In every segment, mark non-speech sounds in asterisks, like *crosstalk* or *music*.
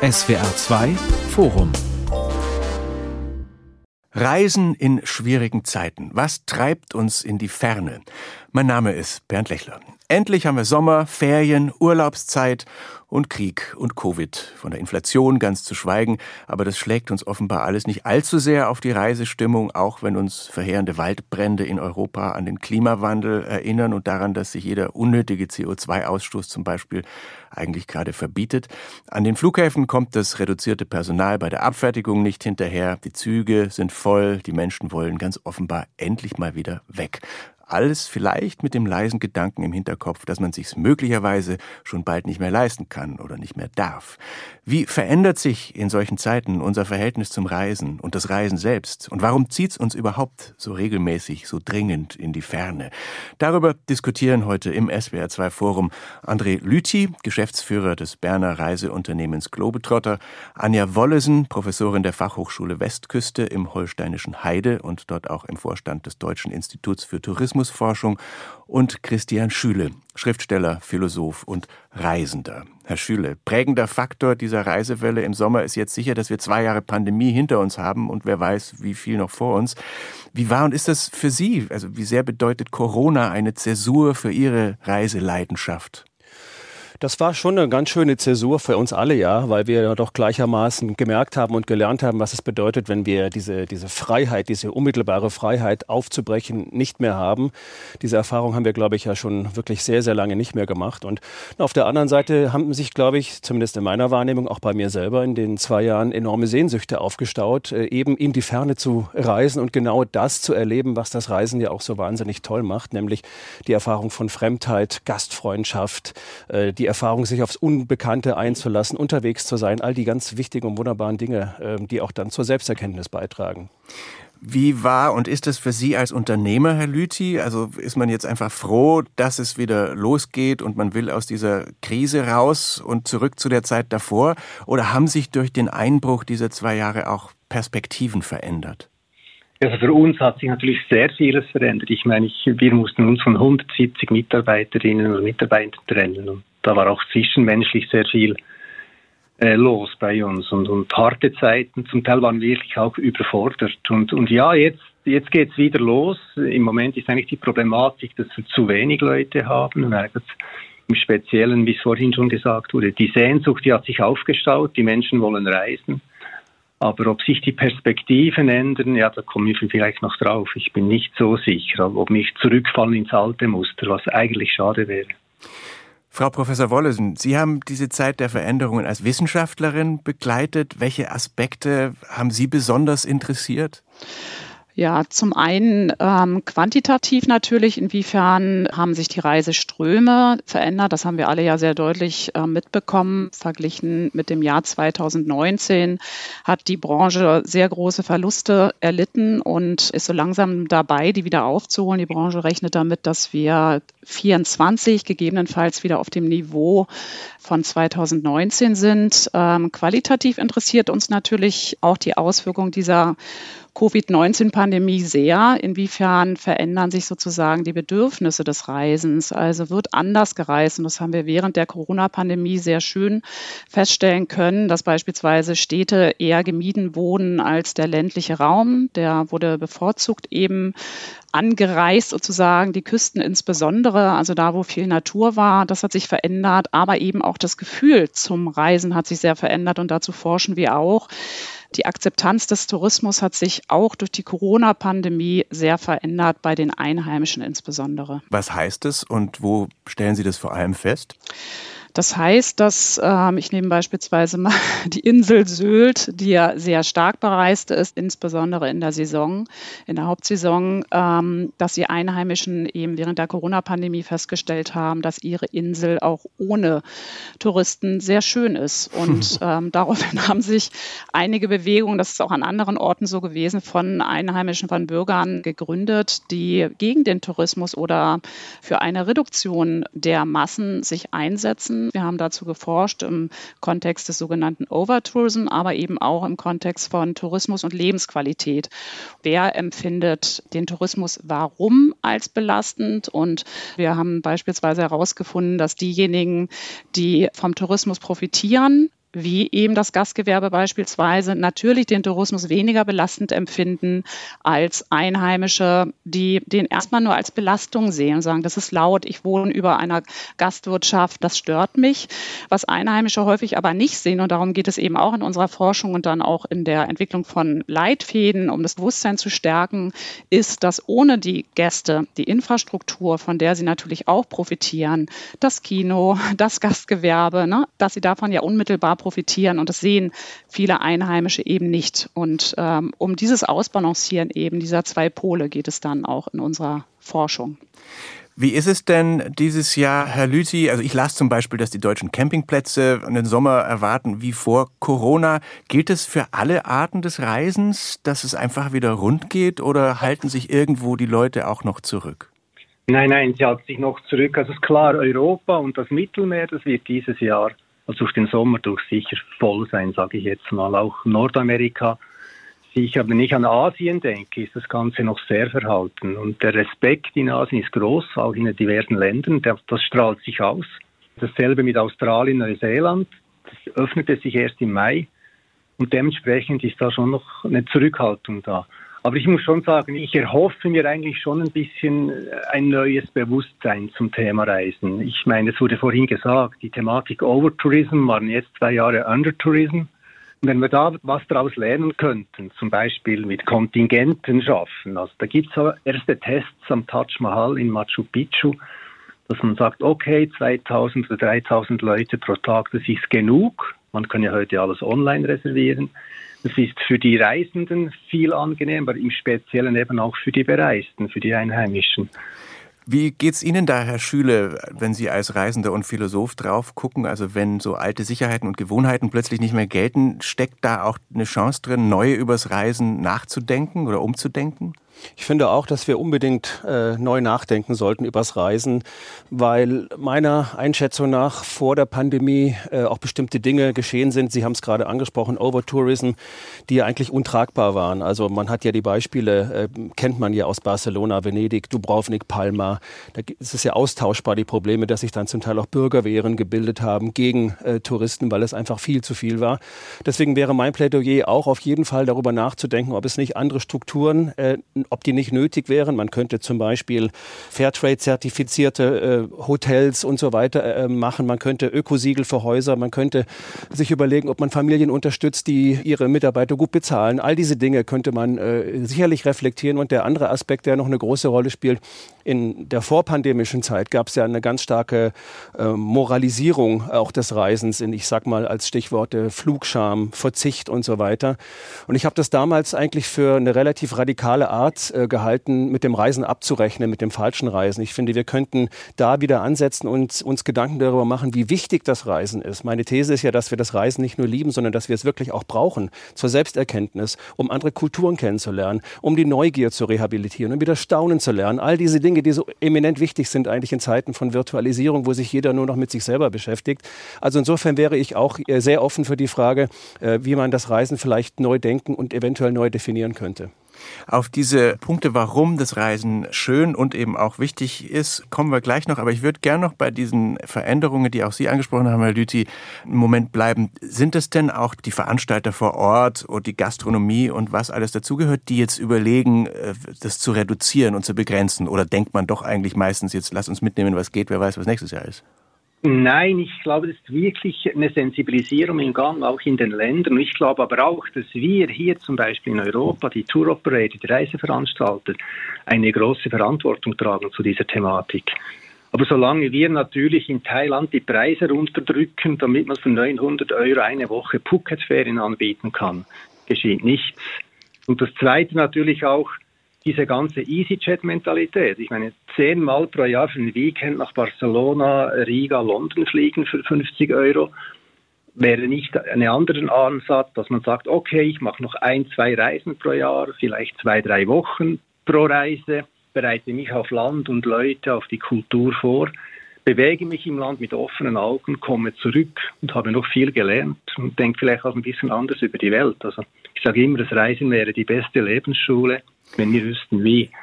SWR 2 Forum Reisen in schwierigen Zeiten. Was treibt uns in die Ferne? Mein Name ist Bernd Lechler. Endlich haben wir Sommer, Ferien, Urlaubszeit und Krieg und Covid. Von der Inflation ganz zu schweigen, aber das schlägt uns offenbar alles nicht allzu sehr auf die Reisestimmung, auch wenn uns verheerende Waldbrände in Europa an den Klimawandel erinnern und daran, dass sich jeder unnötige CO2-Ausstoß zum Beispiel eigentlich gerade verbietet. An den Flughäfen kommt das reduzierte Personal bei der Abfertigung nicht hinterher. Die Züge sind voll, die Menschen wollen ganz offenbar endlich mal wieder weg. Alles vielleicht mit dem leisen Gedanken im Hinterkopf, dass man sich's möglicherweise schon bald nicht mehr leisten kann oder nicht mehr darf. Wie verändert sich in solchen Zeiten unser Verhältnis zum Reisen und das Reisen selbst? Und warum zieht's uns überhaupt so regelmäßig, so dringend in die Ferne? Darüber diskutieren heute im SWR2 Forum André Lüthi, Geschäftsführer des Berner Reiseunternehmens Globetrotter, Anja Wollesen, Professorin der Fachhochschule Westküste im holsteinischen Heide und dort auch im Vorstand des Deutschen Instituts für Tourismus Tourismusforschung und Christian Schüle, Schriftsteller, Philosoph und Reisender. Herr Schüle, prägender Faktor dieser Reisewelle im Sommer ist jetzt sicher, dass wir zwei Jahre Pandemie hinter uns haben und wer weiß, wie viel noch vor uns. Wie war und ist das für Sie? Also wie sehr bedeutet Corona eine Zäsur für Ihre Reiseleidenschaft? Das war schon eine ganz schöne Zäsur für uns alle, ja, weil wir doch gleichermaßen gemerkt haben und gelernt haben, was es bedeutet, wenn wir diese, diese Freiheit, diese unmittelbare Freiheit aufzubrechen nicht mehr haben. Diese Erfahrung haben wir, glaube ich, ja schon wirklich sehr, sehr lange nicht mehr gemacht. Und auf der anderen Seite haben sich, glaube ich, zumindest in meiner Wahrnehmung, auch bei mir selber in den zwei Jahren enorme Sehnsüchte aufgestaut, äh, eben in die Ferne zu reisen und genau das zu erleben, was das Reisen ja auch so wahnsinnig toll macht, nämlich die Erfahrung von Fremdheit, Gastfreundschaft, äh, die Erfahrung, sich aufs Unbekannte einzulassen, unterwegs zu sein, all die ganz wichtigen und wunderbaren Dinge, ähm, die auch dann zur Selbsterkenntnis beitragen. Wie war und ist es für Sie als Unternehmer, Herr Lüthi? Also ist man jetzt einfach froh, dass es wieder losgeht und man will aus dieser Krise raus und zurück zu der Zeit davor? Oder haben sich durch den Einbruch dieser zwei Jahre auch Perspektiven verändert? Also für uns hat sich natürlich sehr vieles verändert. Ich meine, ich, wir mussten uns von 170 Mitarbeiterinnen und Mitarbeitern trennen und da war auch zwischenmenschlich sehr viel äh, los bei uns und, und harte Zeiten. Zum Teil waren wir wirklich auch überfordert. Und, und ja, jetzt, jetzt geht's wieder los. Im Moment ist eigentlich die Problematik, dass wir zu wenig Leute haben. Im Speziellen, wie es vorhin schon gesagt wurde, die Sehnsucht, die hat sich aufgestaut. Die Menschen wollen reisen. Aber ob sich die Perspektiven ändern, ja, da kommen wir vielleicht noch drauf. Ich bin nicht so sicher, ob mich zurückfallen ins alte Muster, was eigentlich schade wäre. Frau Professor Wollesen, Sie haben diese Zeit der Veränderungen als Wissenschaftlerin begleitet. Welche Aspekte haben Sie besonders interessiert? Ja, zum einen ähm, quantitativ natürlich, inwiefern haben sich die Reiseströme verändert. Das haben wir alle ja sehr deutlich äh, mitbekommen. Verglichen mit dem Jahr 2019 hat die Branche sehr große Verluste erlitten und ist so langsam dabei, die wieder aufzuholen. Die Branche rechnet damit, dass wir 24 gegebenenfalls wieder auf dem Niveau von 2019 sind. Ähm, qualitativ interessiert uns natürlich auch die Auswirkung dieser Covid-19-Pandemie sehr. Inwiefern verändern sich sozusagen die Bedürfnisse des Reisens? Also wird anders gereist. Und das haben wir während der Corona-Pandemie sehr schön feststellen können, dass beispielsweise Städte eher gemieden wurden als der ländliche Raum. Der wurde bevorzugt eben angereist sozusagen, die Küsten insbesondere, also da, wo viel Natur war, das hat sich verändert, aber eben auch das Gefühl zum Reisen hat sich sehr verändert und dazu forschen wir auch. Die Akzeptanz des Tourismus hat sich auch durch die Corona-Pandemie sehr verändert, bei den Einheimischen insbesondere. Was heißt es und wo stellen Sie das vor allem fest? Das heißt, dass ähm, ich nehme beispielsweise mal *laughs* die Insel Sylt, die ja sehr stark bereist ist, insbesondere in der Saison, in der Hauptsaison, ähm, dass die Einheimischen eben während der Corona-Pandemie festgestellt haben, dass ihre Insel auch ohne Touristen sehr schön ist. Und *laughs* ähm, daraufhin *laughs* haben sich einige Bewegungen, das ist auch an anderen Orten so gewesen, von Einheimischen, von Bürgern gegründet, die gegen den Tourismus oder für eine Reduktion der Massen sich einsetzen wir haben dazu geforscht im Kontext des sogenannten Overtourism, aber eben auch im Kontext von Tourismus und Lebensqualität. Wer empfindet den Tourismus warum als belastend? Und wir haben beispielsweise herausgefunden, dass diejenigen, die vom Tourismus profitieren, wie eben das Gastgewerbe beispielsweise, natürlich den Tourismus weniger belastend empfinden als Einheimische, die den erstmal nur als Belastung sehen und sagen, das ist laut, ich wohne über einer Gastwirtschaft, das stört mich. Was Einheimische häufig aber nicht sehen, und darum geht es eben auch in unserer Forschung und dann auch in der Entwicklung von Leitfäden, um das Bewusstsein zu stärken, ist, dass ohne die Gäste die Infrastruktur, von der sie natürlich auch profitieren, das Kino, das Gastgewerbe, ne, dass sie davon ja unmittelbar profitieren. Und das sehen viele Einheimische eben nicht. Und ähm, um dieses Ausbalancieren eben dieser zwei Pole geht es dann auch in unserer Forschung. Wie ist es denn dieses Jahr, Herr Lüthi? Also ich las zum Beispiel, dass die deutschen Campingplätze den Sommer erwarten wie vor Corona. Gilt es für alle Arten des Reisens, dass es einfach wieder rund geht oder halten sich irgendwo die Leute auch noch zurück? Nein, nein, sie halten sich noch zurück. Also es ist klar, Europa und das Mittelmeer, das wird dieses Jahr, also durch den Sommer durch sicher voll sein, sage ich jetzt mal. Auch Nordamerika sicher. Wenn ich an Asien denke, ist das Ganze noch sehr verhalten. Und der Respekt in Asien ist groß, auch in den diversen Ländern. Das strahlt sich aus. Dasselbe mit Australien, Neuseeland. Das öffnete sich erst im Mai. Und dementsprechend ist da schon noch eine Zurückhaltung da. Aber ich muss schon sagen, ich erhoffe mir eigentlich schon ein bisschen ein neues Bewusstsein zum Thema Reisen. Ich meine, es wurde vorhin gesagt, die Thematik Overtourism waren jetzt zwei Jahre Undertourism. Und wenn wir da was daraus lernen könnten, zum Beispiel mit Kontingenten schaffen, also da gibt es erste Tests am Taj Mahal in Machu Picchu, dass man sagt, okay, 2000 oder 3000 Leute pro Tag, das ist genug. Man kann ja heute alles online reservieren. Das ist für die Reisenden viel angenehmer, im Speziellen eben auch für die Bereisten, für die Einheimischen. Wie geht's Ihnen da, Herr Schüle, wenn Sie als Reisender und Philosoph drauf gucken? Also wenn so alte Sicherheiten und Gewohnheiten plötzlich nicht mehr gelten, steckt da auch eine Chance drin, neue übers Reisen nachzudenken oder umzudenken? Ich finde auch, dass wir unbedingt äh, neu nachdenken sollten übers Reisen, weil meiner Einschätzung nach vor der Pandemie äh, auch bestimmte Dinge geschehen sind. Sie haben es gerade angesprochen, Overtourism, die ja eigentlich untragbar waren. Also man hat ja die Beispiele, äh, kennt man ja aus Barcelona, Venedig, Dubrovnik, Palma. Da ist es ja austauschbar, die Probleme, dass sich dann zum Teil auch Bürgerwehren gebildet haben gegen äh, Touristen, weil es einfach viel zu viel war. Deswegen wäre mein Plädoyer auch auf jeden Fall darüber nachzudenken, ob es nicht andere Strukturen äh, ob die nicht nötig wären. Man könnte zum Beispiel Fairtrade-zertifizierte äh, Hotels und so weiter äh, machen. Man könnte Ökosiegel für Häuser. Man könnte sich überlegen, ob man Familien unterstützt, die ihre Mitarbeiter gut bezahlen. All diese Dinge könnte man äh, sicherlich reflektieren. Und der andere Aspekt, der noch eine große Rolle spielt, in der vorpandemischen Zeit gab es ja eine ganz starke äh, Moralisierung auch des Reisens in, ich sag mal als Stichworte Flugscham, Verzicht und so weiter. Und ich habe das damals eigentlich für eine relativ radikale Art äh, gehalten, mit dem Reisen abzurechnen, mit dem falschen Reisen. Ich finde, wir könnten da wieder ansetzen und uns Gedanken darüber machen, wie wichtig das Reisen ist. Meine These ist ja, dass wir das Reisen nicht nur lieben, sondern dass wir es wirklich auch brauchen zur Selbsterkenntnis, um andere Kulturen kennenzulernen, um die Neugier zu rehabilitieren, um wieder staunen zu lernen. All diese Dinge, die so eminent wichtig sind eigentlich in Zeiten von Virtualisierung, wo sich jeder nur noch mit sich selber beschäftigt. Also insofern wäre ich auch äh, sehr offen für die Frage, äh, wie man das Reisen vielleicht neu denken und eventuell neu definieren könnte. Auf diese Punkte, warum das Reisen schön und eben auch wichtig ist, kommen wir gleich noch. Aber ich würde gerne noch bei diesen Veränderungen, die auch Sie angesprochen haben, Herr Lüthi, einen Moment bleiben. Sind es denn auch die Veranstalter vor Ort und die Gastronomie und was alles dazugehört, die jetzt überlegen, äh, das zu reduzieren und zu begrenzen? Oder denkt man doch eigentlich meistens, jetzt lass uns mitnehmen, was geht, wer weiß, was nächstes Jahr ist? Nein, ich glaube, das ist wirklich eine Sensibilisierung im Gang, auch in den Ländern. Ich glaube aber auch, dass wir hier zum Beispiel in Europa, die Tour Operator, die Reiseveranstalter, eine große Verantwortung tragen zu dieser Thematik. Aber solange wir natürlich in Thailand die Preise runterdrücken, damit man für 900 Euro eine Woche Phuket-Ferien anbieten kann, geschieht nichts. Und das Zweite natürlich auch, diese ganze EasyJet-Mentalität. Ich meine, zehnmal pro Jahr für ein Weekend nach Barcelona, Riga, London fliegen für 50 Euro wäre nicht ein anderer Ansatz, dass man sagt, okay, ich mache noch ein, zwei Reisen pro Jahr, vielleicht zwei, drei Wochen pro Reise, bereite mich auf Land und Leute, auf die Kultur vor, bewege mich im Land mit offenen Augen, komme zurück und habe noch viel gelernt und denke vielleicht auch ein bisschen anders über die Welt. Also ich sage immer, das Reisen wäre die beste Lebensschule wenn wir wüssten wie. *laughs*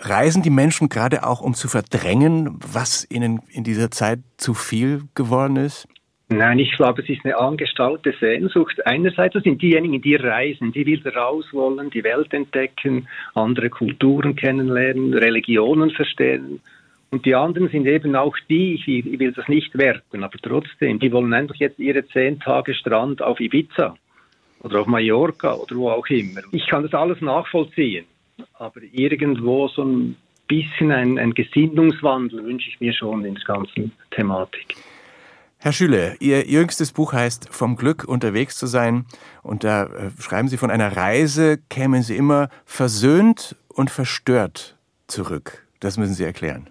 Reisen die Menschen gerade auch, um zu verdrängen, was ihnen in dieser Zeit zu viel geworden ist? Nein, ich glaube, es ist eine angestaute Sehnsucht. Einerseits sind diejenigen, die reisen, die wieder raus wollen, die Welt entdecken, andere Kulturen kennenlernen, Religionen verstehen. Und die anderen sind eben auch die, ich will das nicht werten, aber trotzdem, die wollen einfach jetzt ihre zehn Tage Strand auf Ibiza oder auf Mallorca oder wo auch immer. Ich kann das alles nachvollziehen, aber irgendwo so ein bisschen ein, ein Gesinnungswandel wünsche ich mir schon in der ganzen Thematik. Herr Schüle, Ihr jüngstes Buch heißt Vom Glück unterwegs zu sein und da äh, schreiben Sie von einer Reise, kämen Sie immer versöhnt und verstört zurück. Das müssen Sie erklären.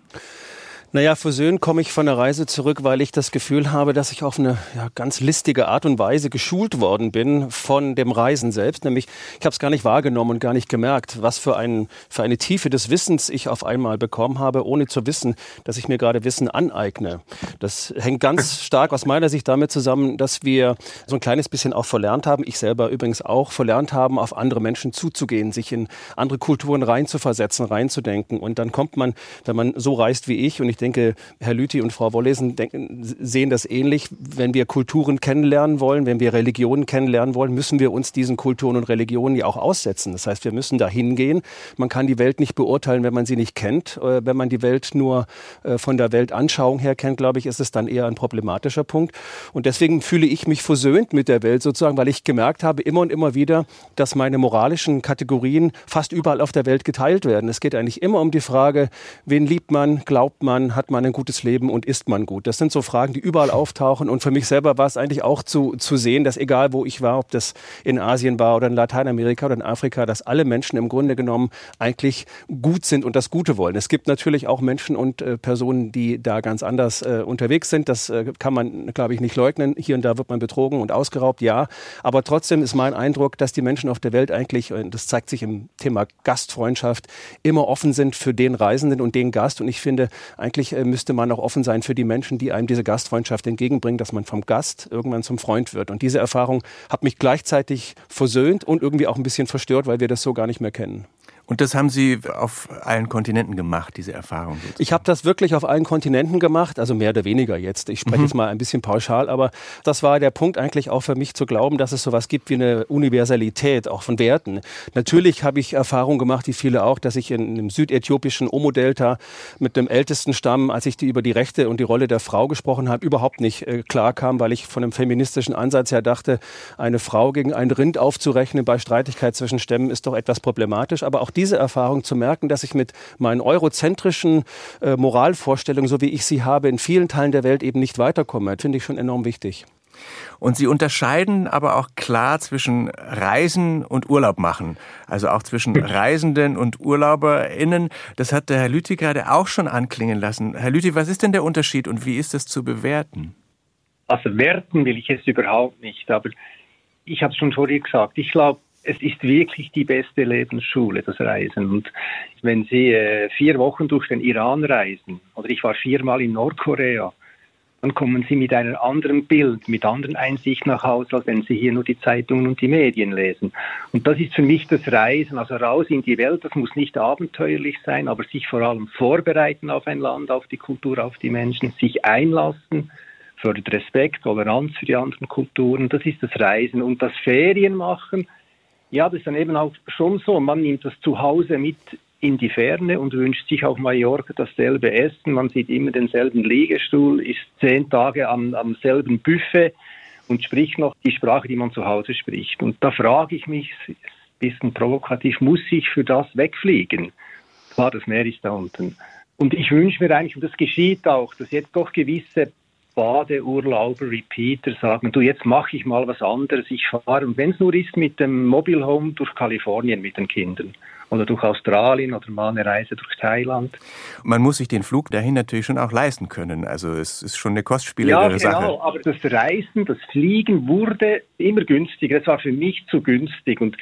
Naja, versöhnt komme ich von der Reise zurück, weil ich das Gefühl habe, dass ich auf eine ja, ganz listige Art und Weise geschult worden bin von dem Reisen selbst. Nämlich, ich habe es gar nicht wahrgenommen und gar nicht gemerkt, was für, ein, für eine Tiefe des Wissens ich auf einmal bekommen habe, ohne zu wissen, dass ich mir gerade Wissen aneigne. Das hängt ganz *laughs* stark aus meiner Sicht damit zusammen, dass wir so ein kleines bisschen auch verlernt haben, ich selber übrigens auch verlernt haben, auf andere Menschen zuzugehen, sich in andere Kulturen reinzuversetzen, reinzudenken. Und dann kommt man, wenn man so reist wie ich, und ich denke, denke, Herr Lüthi und Frau Wollesen denken, sehen das ähnlich. Wenn wir Kulturen kennenlernen wollen, wenn wir Religionen kennenlernen wollen, müssen wir uns diesen Kulturen und Religionen ja auch aussetzen. Das heißt, wir müssen da hingehen. Man kann die Welt nicht beurteilen, wenn man sie nicht kennt. Äh, wenn man die Welt nur äh, von der Weltanschauung her kennt, glaube ich, ist es dann eher ein problematischer Punkt. Und deswegen fühle ich mich versöhnt mit der Welt sozusagen, weil ich gemerkt habe, immer und immer wieder, dass meine moralischen Kategorien fast überall auf der Welt geteilt werden. Es geht eigentlich immer um die Frage, wen liebt man, glaubt man, hat man ein gutes Leben und ist man gut? Das sind so Fragen, die überall auftauchen. Und für mich selber war es eigentlich auch zu, zu sehen, dass egal wo ich war, ob das in Asien war oder in Lateinamerika oder in Afrika, dass alle Menschen im Grunde genommen eigentlich gut sind und das Gute wollen. Es gibt natürlich auch Menschen und äh, Personen, die da ganz anders äh, unterwegs sind. Das äh, kann man, glaube ich, nicht leugnen. Hier und da wird man betrogen und ausgeraubt, ja. Aber trotzdem ist mein Eindruck, dass die Menschen auf der Welt eigentlich, und das zeigt sich im Thema Gastfreundschaft, immer offen sind für den Reisenden und den Gast. Und ich finde, eigentlich eigentlich äh, müsste man auch offen sein für die Menschen, die einem diese Gastfreundschaft entgegenbringen, dass man vom Gast irgendwann zum Freund wird. Und diese Erfahrung hat mich gleichzeitig versöhnt und irgendwie auch ein bisschen verstört, weil wir das so gar nicht mehr kennen. Und das haben Sie auf allen Kontinenten gemacht, diese Erfahrung? Sozusagen. Ich habe das wirklich auf allen Kontinenten gemacht, also mehr oder weniger jetzt. Ich spreche mhm. jetzt mal ein bisschen pauschal, aber das war der Punkt eigentlich auch für mich zu glauben, dass es sowas gibt wie eine Universalität, auch von Werten. Natürlich habe ich Erfahrungen gemacht, wie viele auch, dass ich in einem südäthiopischen Omo-Delta mit dem ältesten Stamm, als ich die über die Rechte und die Rolle der Frau gesprochen habe, überhaupt nicht äh, klar kam, weil ich von einem feministischen Ansatz her dachte, eine Frau gegen ein Rind aufzurechnen bei Streitigkeit zwischen Stämmen ist doch etwas problematisch. Aber auch diese Erfahrung zu merken, dass ich mit meinen eurozentrischen äh, Moralvorstellungen, so wie ich sie habe, in vielen Teilen der Welt eben nicht weiterkomme, finde ich schon enorm wichtig. Und Sie unterscheiden aber auch klar zwischen Reisen und Urlaub machen. Also auch zwischen *laughs* Reisenden und UrlauberInnen. Das hat der Herr Lüthi gerade auch schon anklingen lassen. Herr Lüthi, was ist denn der Unterschied und wie ist das zu bewerten? Also werten will ich es überhaupt nicht, aber ich habe es schon vorher gesagt. Ich glaube, es ist wirklich die beste Lebensschule, das Reisen. Und wenn Sie äh, vier Wochen durch den Iran reisen, oder ich war viermal in Nordkorea, dann kommen Sie mit einem anderen Bild, mit anderen Einsichten nach Hause, als wenn Sie hier nur die Zeitungen und die Medien lesen. Und das ist für mich das Reisen, also raus in die Welt, das muss nicht abenteuerlich sein, aber sich vor allem vorbereiten auf ein Land, auf die Kultur, auf die Menschen, sich einlassen, fördert Respekt, Toleranz für die anderen Kulturen, das ist das Reisen. Und das Ferien machen, ja, das ist dann eben auch schon so. Man nimmt das zu Hause mit in die Ferne und wünscht sich auf Mallorca dasselbe Essen. Man sieht immer denselben Liegestuhl, ist zehn Tage am, am selben Buffet und spricht noch die Sprache, die man zu Hause spricht. Und da frage ich mich, ein bisschen provokativ, muss ich für das wegfliegen? Klar, das Meer ist da unten. Und ich wünsche mir eigentlich, und das geschieht auch, dass jetzt doch gewisse Badeurlauber, Repeater sagen, du, jetzt mache ich mal was anderes, ich fahre, und wenn es nur ist, mit dem Mobile Home durch Kalifornien mit den Kindern oder durch Australien oder mal eine Reise durch Thailand. Man muss sich den Flug dahin natürlich schon auch leisten können. Also es ist schon eine kostspieligere ja, genau, Sache. Ja, aber das Reisen, das Fliegen wurde immer günstiger. Das war für mich zu günstig und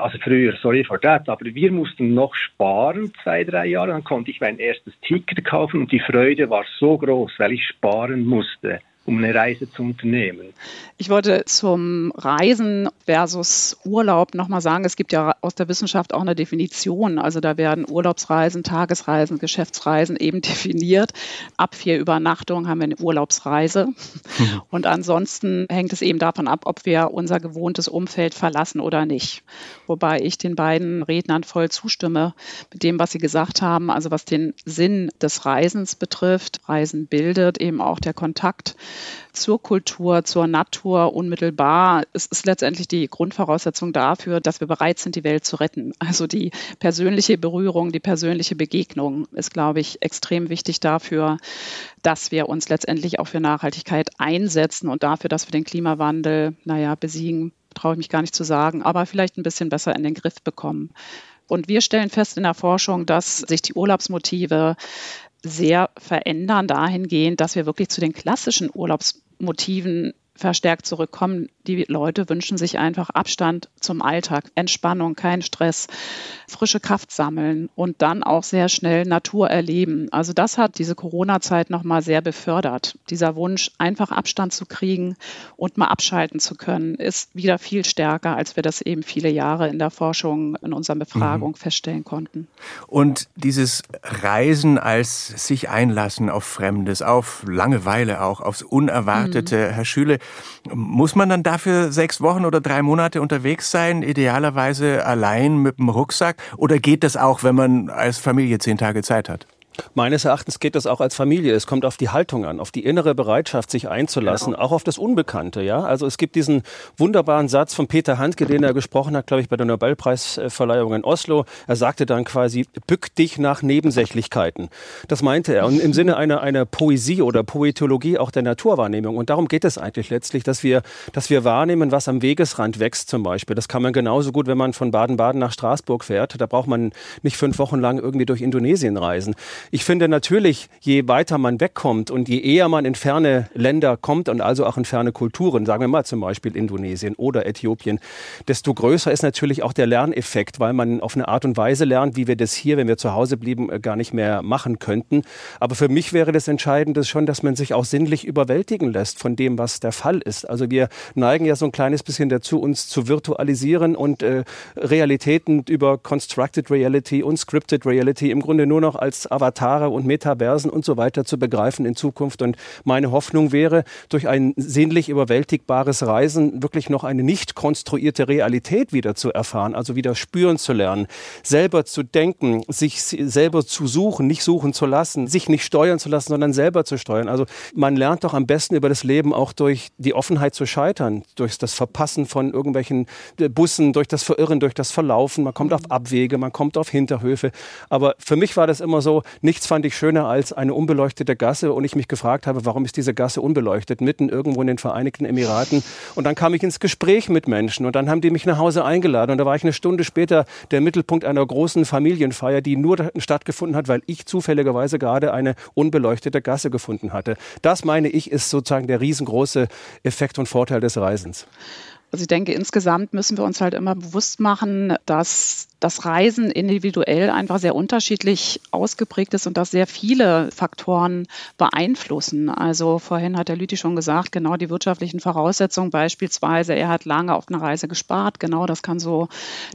also früher, sorry for that, aber wir mussten noch sparen, zwei, drei Jahre, dann konnte ich mein erstes Ticket kaufen und die Freude war so groß, weil ich sparen musste, um eine Reise zu unternehmen. Ich wollte zum Reisen versus Urlaub nochmal sagen, es gibt ja aus der Wissenschaft auch eine Definition. Also da werden Urlaubsreisen, Tagesreisen, Geschäftsreisen eben *laughs* definiert. Ab vier Übernachtungen haben wir eine Urlaubsreise. Mhm. *laughs* Und ansonsten hängt es eben davon ab, ob wir unser gewohntes Umfeld verlassen oder nicht. Wobei ich den beiden Rednern voll zustimme mit dem, was sie gesagt haben. Also was den Sinn des Reisens betrifft. Reisen bildet eben auch der Kontakt zur Kultur, zur Natur unmittelbar. Es ist letztendlich die Grundvoraussetzung dafür, dass wir bereit sind, die Welt zu retten. Also die persönliche Berührung, die persönliche Begegnung ist, glaube ich, extrem wichtig dafür, dass wir uns letztendlich auch für Nachhaltigkeit einsetzen und dafür, dass wir den Klimawandel, naja, besiegen, traue ich mich gar nicht zu sagen, aber vielleicht ein bisschen besser in den Griff bekommen. Und wir stellen fest in der Forschung, dass sich die Urlaubsmotive sehr verändern dahingehend, dass wir wirklich zu den klassischen Urlaubsmotiven verstärkt zurückkommen. Die Leute wünschen sich einfach Abstand zum Alltag, Entspannung, kein Stress, frische Kraft sammeln und dann auch sehr schnell Natur erleben. Also das hat diese Corona-Zeit nochmal sehr befördert. Dieser Wunsch, einfach Abstand zu kriegen und mal abschalten zu können, ist wieder viel stärker, als wir das eben viele Jahre in der Forschung, in unserer Befragung mhm. feststellen konnten. Und dieses Reisen als sich einlassen auf Fremdes, auf Langeweile auch, aufs Unerwartete, mhm. Herr Schüle, muss man dann dafür sechs Wochen oder drei Monate unterwegs sein, idealerweise allein mit dem Rucksack? Oder geht das auch, wenn man als Familie zehn Tage Zeit hat? Meines Erachtens geht das auch als Familie. Es kommt auf die Haltung an, auf die innere Bereitschaft, sich einzulassen, genau. auch auf das Unbekannte. Ja, also es gibt diesen wunderbaren Satz von Peter Handke, den er gesprochen hat, glaube ich, bei der Nobelpreisverleihung in Oslo. Er sagte dann quasi: "Bück dich nach Nebensächlichkeiten." Das meinte er und im Sinne einer einer Poesie oder Poetologie auch der Naturwahrnehmung. Und darum geht es eigentlich letztlich, dass wir dass wir wahrnehmen, was am Wegesrand wächst zum Beispiel. Das kann man genauso gut, wenn man von Baden-Baden nach Straßburg fährt. Da braucht man nicht fünf Wochen lang irgendwie durch Indonesien reisen. Ich finde natürlich, je weiter man wegkommt und je eher man in ferne Länder kommt und also auch in ferne Kulturen, sagen wir mal zum Beispiel Indonesien oder Äthiopien, desto größer ist natürlich auch der Lerneffekt, weil man auf eine Art und Weise lernt, wie wir das hier, wenn wir zu Hause blieben, äh, gar nicht mehr machen könnten. Aber für mich wäre das Entscheidende schon, dass man sich auch sinnlich überwältigen lässt von dem, was der Fall ist. Also wir neigen ja so ein kleines bisschen dazu, uns zu virtualisieren und äh, Realitäten über Constructed Reality und Scripted Reality im Grunde nur noch als Avatar Avatare und Metaversen und so weiter zu begreifen in Zukunft. Und meine Hoffnung wäre, durch ein sinnlich überwältigbares Reisen wirklich noch eine nicht konstruierte Realität wieder zu erfahren, also wieder spüren zu lernen, selber zu denken, sich selber zu suchen, nicht suchen zu lassen, sich nicht steuern zu lassen, sondern selber zu steuern. Also man lernt doch am besten über das Leben auch durch die Offenheit zu scheitern, durch das Verpassen von irgendwelchen Bussen, durch das Verirren, durch das Verlaufen. Man kommt auf Abwege, man kommt auf Hinterhöfe. Aber für mich war das immer so, Nichts fand ich schöner als eine unbeleuchtete Gasse und ich mich gefragt habe, warum ist diese Gasse unbeleuchtet, mitten irgendwo in den Vereinigten Emiraten. Und dann kam ich ins Gespräch mit Menschen und dann haben die mich nach Hause eingeladen und da war ich eine Stunde später der Mittelpunkt einer großen Familienfeier, die nur stattgefunden hat, weil ich zufälligerweise gerade eine unbeleuchtete Gasse gefunden hatte. Das meine ich ist sozusagen der riesengroße Effekt und Vorteil des Reisens. Also ich denke, insgesamt müssen wir uns halt immer bewusst machen, dass das Reisen individuell einfach sehr unterschiedlich ausgeprägt ist und dass sehr viele Faktoren beeinflussen. Also vorhin hat der Lüthi schon gesagt, genau die wirtschaftlichen Voraussetzungen beispielsweise, er hat lange auf eine Reise gespart, genau das kann so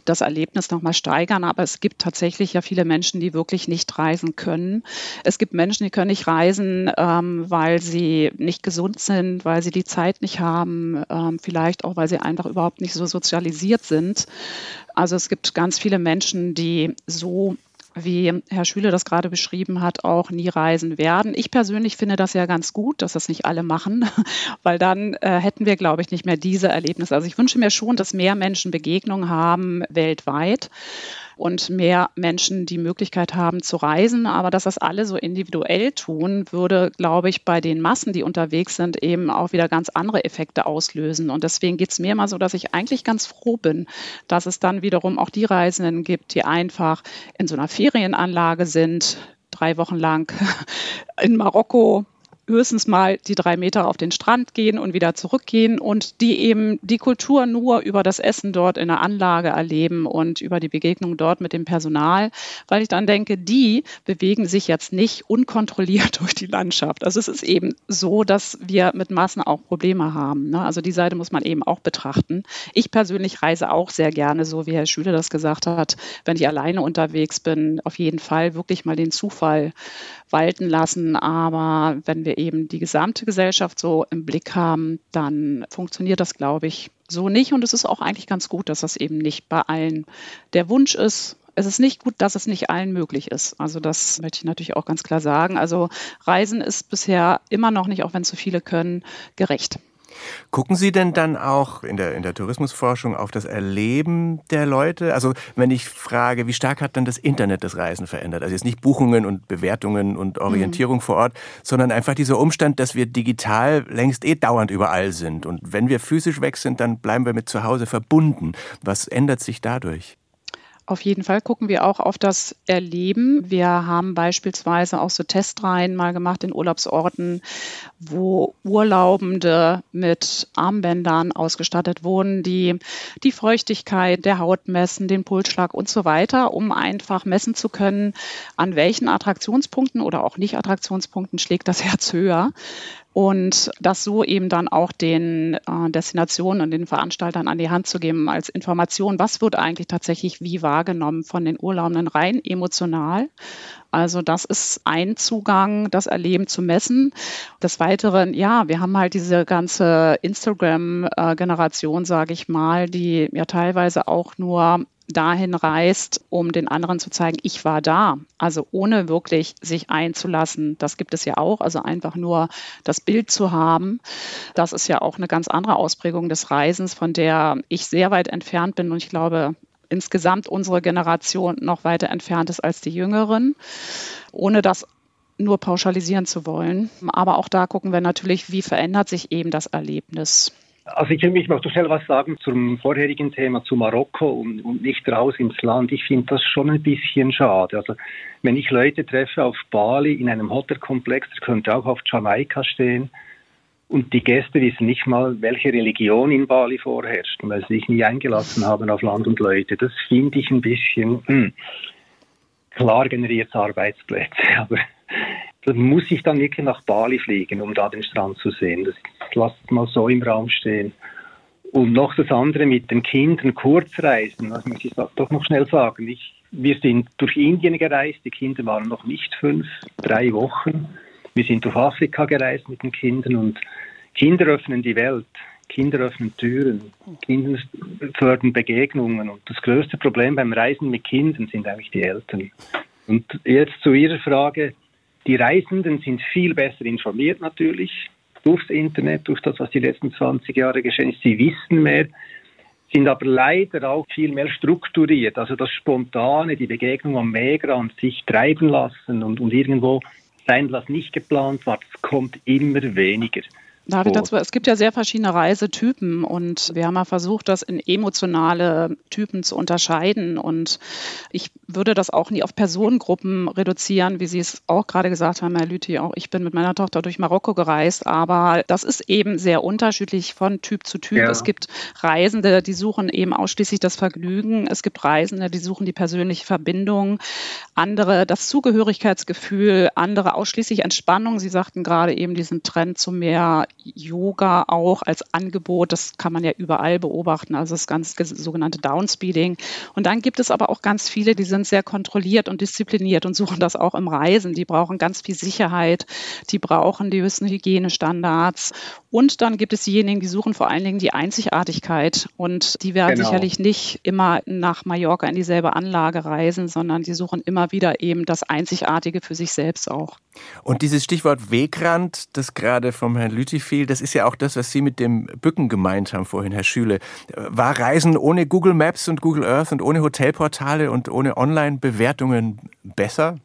das Erlebnis nochmal steigern. Aber es gibt tatsächlich ja viele Menschen, die wirklich nicht reisen können. Es gibt Menschen, die können nicht reisen, ähm, weil sie nicht gesund sind, weil sie die Zeit nicht haben, ähm, vielleicht auch, weil sie einfach überhaupt nicht so sozialisiert sind. Also es gibt ganz viele Menschen, die so wie Herr Schüle das gerade beschrieben hat, auch nie reisen werden. Ich persönlich finde das ja ganz gut, dass das nicht alle machen, *laughs* weil dann äh, hätten wir, glaube ich, nicht mehr diese Erlebnisse. Also ich wünsche mir schon, dass mehr Menschen Begegnungen haben weltweit und mehr Menschen die Möglichkeit haben zu reisen. Aber dass das alle so individuell tun, würde, glaube ich, bei den Massen, die unterwegs sind, eben auch wieder ganz andere Effekte auslösen. Und deswegen geht es mir immer so, dass ich eigentlich ganz froh bin, dass es dann wiederum auch die Reisenden gibt, die einfach in so einer Ferienanlage sind, drei Wochen lang *laughs* in Marokko höchstens mal die drei Meter auf den Strand gehen und wieder zurückgehen und die eben die Kultur nur über das Essen dort in der Anlage erleben und über die Begegnung dort mit dem Personal, weil ich dann denke, die bewegen sich jetzt nicht unkontrolliert *laughs* durch die Landschaft. Also es ist eben so, dass wir mit Massen auch Probleme haben. Ne? Also die Seite muss man eben auch betrachten. Ich persönlich reise auch sehr gerne, so wie Herr Schüler das gesagt hat, wenn ich alleine unterwegs bin, auf jeden Fall wirklich mal den Zufall walten lassen. Aber wenn wir eben die gesamte Gesellschaft so im Blick haben, dann funktioniert das, glaube ich, so nicht. Und es ist auch eigentlich ganz gut, dass das eben nicht bei allen der Wunsch ist. Es ist nicht gut, dass es nicht allen möglich ist. Also das möchte ich natürlich auch ganz klar sagen. Also Reisen ist bisher immer noch nicht, auch wenn zu viele können, gerecht. Gucken Sie denn dann auch in der, in der Tourismusforschung auf das Erleben der Leute? Also wenn ich frage, wie stark hat dann das Internet das Reisen verändert? Also jetzt nicht Buchungen und Bewertungen und Orientierung mhm. vor Ort, sondern einfach dieser Umstand, dass wir digital längst eh dauernd überall sind. Und wenn wir physisch weg sind, dann bleiben wir mit zu Hause verbunden. Was ändert sich dadurch? Auf jeden Fall gucken wir auch auf das Erleben. Wir haben beispielsweise auch so Testreihen mal gemacht in Urlaubsorten, wo Urlaubende mit Armbändern ausgestattet wurden, die die Feuchtigkeit der Haut messen, den Pulsschlag und so weiter, um einfach messen zu können, an welchen Attraktionspunkten oder auch nicht Attraktionspunkten schlägt das Herz höher und das so eben dann auch den äh, Destinationen und den Veranstaltern an die Hand zu geben als Information, was wird eigentlich tatsächlich wie wahrgenommen von den Urlaubenden rein emotional. Also das ist ein Zugang, das Erleben zu messen. Des Weiteren, ja, wir haben halt diese ganze Instagram-Generation, sage ich mal, die ja teilweise auch nur dahin reist, um den anderen zu zeigen, ich war da. Also ohne wirklich sich einzulassen. Das gibt es ja auch. Also einfach nur das Bild zu haben. Das ist ja auch eine ganz andere Ausprägung des Reisens, von der ich sehr weit entfernt bin. Und ich glaube, insgesamt unsere Generation noch weiter entfernt ist als die Jüngeren. Ohne das nur pauschalisieren zu wollen. Aber auch da gucken wir natürlich, wie verändert sich eben das Erlebnis. Also ich, möchte schnell was sagen zum vorherigen Thema, zu Marokko und, und nicht raus ins Land. Ich finde das schon ein bisschen schade. Also wenn ich Leute treffe auf Bali in einem Hotelkomplex, der könnte auch auf Jamaika stehen, und die Gäste wissen nicht mal, welche Religion in Bali vorherrscht, weil sie sich nie eingelassen haben auf Land und Leute. Das finde ich ein bisschen hm, klar generiert Arbeitsplätze. *laughs* Aber dann muss ich dann wirklich nach Bali fliegen, um da den Strand zu sehen. Das lasst mal so im Raum stehen. Und noch das andere mit den Kindern, Kurzreisen, das möchte ich doch noch schnell sagen. Ich, wir sind durch Indien gereist, die Kinder waren noch nicht fünf, drei Wochen. Wir sind durch Afrika gereist mit den Kindern und Kinder öffnen die Welt, Kinder öffnen Türen, Kinder fördern Begegnungen und das größte Problem beim Reisen mit Kindern sind eigentlich die Eltern. Und jetzt zu Ihrer Frage, die Reisenden sind viel besser informiert natürlich durchs Internet, durch das, was die letzten 20 Jahre geschehen ist. Sie wissen mehr, sind aber leider auch viel mehr strukturiert. Also das Spontane, die Begegnung am Wegrand, sich treiben lassen und, und irgendwo sein, was nicht geplant war, das kommt immer weniger. Darf ich dazu? Es gibt ja sehr verschiedene Reisetypen und wir haben ja versucht, das in emotionale Typen zu unterscheiden. Und ich würde das auch nie auf Personengruppen reduzieren, wie Sie es auch gerade gesagt haben, Herr Lüthi. Auch ich bin mit meiner Tochter durch Marokko gereist, aber das ist eben sehr unterschiedlich von Typ zu Typ. Ja. Es gibt Reisende, die suchen eben ausschließlich das Vergnügen. Es gibt Reisende, die suchen die persönliche Verbindung. Andere das Zugehörigkeitsgefühl, andere ausschließlich Entspannung. Sie sagten gerade eben diesen Trend zu mehr Yoga auch als Angebot. Das kann man ja überall beobachten, also das ganze sogenannte Downspeeding. Und dann gibt es aber auch ganz viele, die sind sehr kontrolliert und diszipliniert und suchen das auch im Reisen. Die brauchen ganz viel Sicherheit, die brauchen die höchsten Hygienestandards. Und dann gibt es diejenigen, die suchen vor allen Dingen die Einzigartigkeit. Und die werden genau. sicherlich nicht immer nach Mallorca in dieselbe Anlage reisen, sondern die suchen immer wieder eben das Einzigartige für sich selbst auch. Und dieses Stichwort Wegrand, das gerade vom Herrn Lüthi fiel, das ist ja auch das, was Sie mit dem Bücken gemeint haben vorhin, Herr Schüle. War Reisen ohne Google Maps und Google Earth und ohne Hotelportale und ohne Online-Bewertungen besser?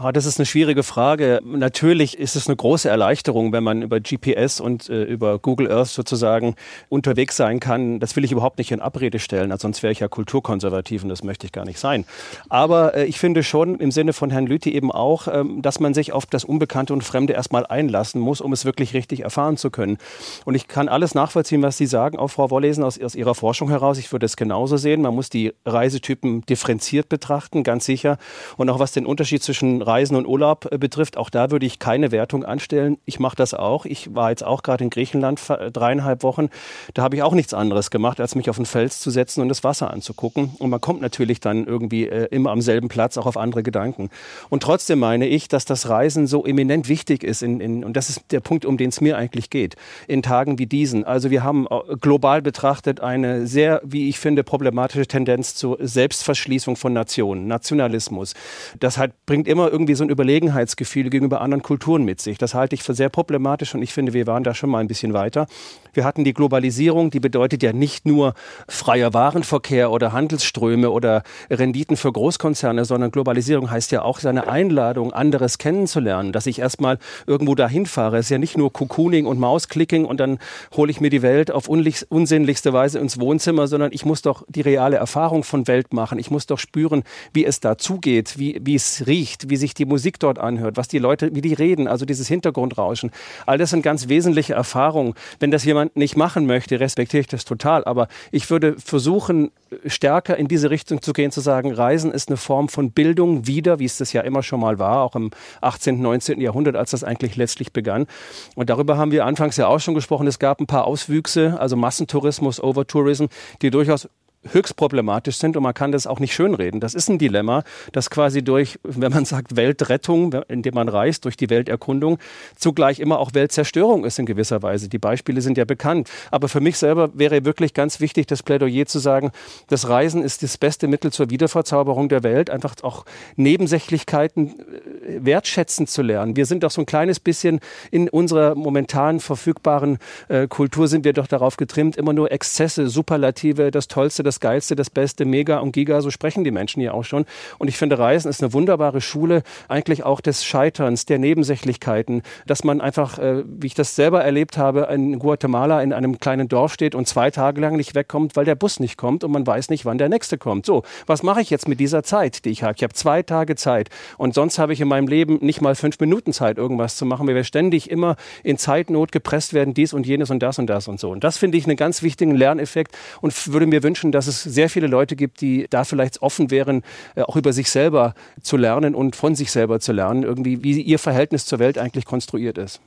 Ah, das ist eine schwierige Frage. Natürlich ist es eine große Erleichterung, wenn man über GPS und äh, über Google Earth sozusagen unterwegs sein kann. Das will ich überhaupt nicht in Abrede stellen, also sonst wäre ich ja kulturkonservativ und das möchte ich gar nicht sein. Aber äh, ich finde schon im Sinne von Herrn Lüthi eben auch, ähm, dass man sich auf das Unbekannte und Fremde erstmal einlassen muss, um es wirklich richtig erfahren zu können. Und ich kann alles nachvollziehen, was Sie sagen, auch Frau Wollesen aus, aus Ihrer Forschung heraus. Ich würde es genauso sehen. Man muss die Reisetypen differenziert betrachten, ganz sicher. Und auch was den Unterschied zwischen Reisen und Urlaub äh, betrifft, auch da würde ich keine Wertung anstellen. Ich mache das auch. Ich war jetzt auch gerade in Griechenland dreieinhalb Wochen. Da habe ich auch nichts anderes gemacht, als mich auf den Fels zu setzen und das Wasser anzugucken. Und man kommt natürlich dann irgendwie äh, immer am selben Platz auch auf andere Gedanken. Und trotzdem meine ich, dass das Reisen so eminent wichtig ist. In, in, und das ist der Punkt, um den es mir eigentlich geht. In Tagen wie diesen. Also wir haben äh, global betrachtet eine sehr, wie ich finde, problematische Tendenz zur Selbstverschließung von Nationen, Nationalismus. Das halt bringt immer irgendwie so ein Überlegenheitsgefühl gegenüber anderen Kulturen mit sich. Das halte ich für sehr problematisch und ich finde, wir waren da schon mal ein bisschen weiter. Wir hatten die Globalisierung, die bedeutet ja nicht nur freier Warenverkehr oder Handelsströme oder Renditen für Großkonzerne, sondern Globalisierung heißt ja auch seine Einladung, anderes kennenzulernen, dass ich erstmal irgendwo dahin fahre. Es ist ja nicht nur Cocooning und Mausklicking und dann hole ich mir die Welt auf unsinnlichste Weise ins Wohnzimmer, sondern ich muss doch die reale Erfahrung von Welt machen. Ich muss doch spüren, wie es da zugeht, wie, wie es riecht, wie sich die Musik dort anhört, was die Leute, wie die reden, also dieses Hintergrundrauschen. All das sind ganz wesentliche Erfahrungen. Wenn das jemand nicht machen möchte, respektiere ich das total. Aber ich würde versuchen, stärker in diese Richtung zu gehen, zu sagen, Reisen ist eine Form von Bildung wieder, wie es das ja immer schon mal war, auch im 18., 19. Jahrhundert, als das eigentlich letztlich begann. Und darüber haben wir anfangs ja auch schon gesprochen. Es gab ein paar Auswüchse, also Massentourismus, Overtourism, die durchaus höchst problematisch sind und man kann das auch nicht schönreden. Das ist ein Dilemma, das quasi durch, wenn man sagt Weltrettung, indem man reist, durch die Welterkundung, zugleich immer auch Weltzerstörung ist in gewisser Weise. Die Beispiele sind ja bekannt. Aber für mich selber wäre wirklich ganz wichtig, das Plädoyer zu sagen, das Reisen ist das beste Mittel zur Wiederverzauberung der Welt, einfach auch Nebensächlichkeiten äh, wertschätzen zu lernen. Wir sind doch so ein kleines bisschen in unserer momentan verfügbaren äh, Kultur sind wir doch darauf getrimmt, immer nur Exzesse, Superlative, das Tollste, das Geilste, das Beste, Mega und Giga, so sprechen die Menschen hier auch schon. Und ich finde, Reisen ist eine wunderbare Schule, eigentlich auch des Scheiterns, der Nebensächlichkeiten, dass man einfach, äh, wie ich das selber erlebt habe, in Guatemala in einem kleinen Dorf steht und zwei Tage lang nicht wegkommt, weil der Bus nicht kommt und man weiß nicht, wann der nächste kommt. So, was mache ich jetzt mit dieser Zeit, die ich habe? Ich habe zwei Tage Zeit und sonst habe ich in meinem Leben nicht mal fünf Minuten Zeit, irgendwas zu machen, weil wir ständig immer in Zeitnot gepresst werden, dies und jenes und das und das und so. Und das finde ich einen ganz wichtigen Lerneffekt und würde mir wünschen, dass dass es sehr viele Leute gibt, die da vielleicht offen wären, äh, auch über sich selber zu lernen und von sich selber zu lernen, irgendwie, wie ihr Verhältnis zur Welt eigentlich konstruiert ist.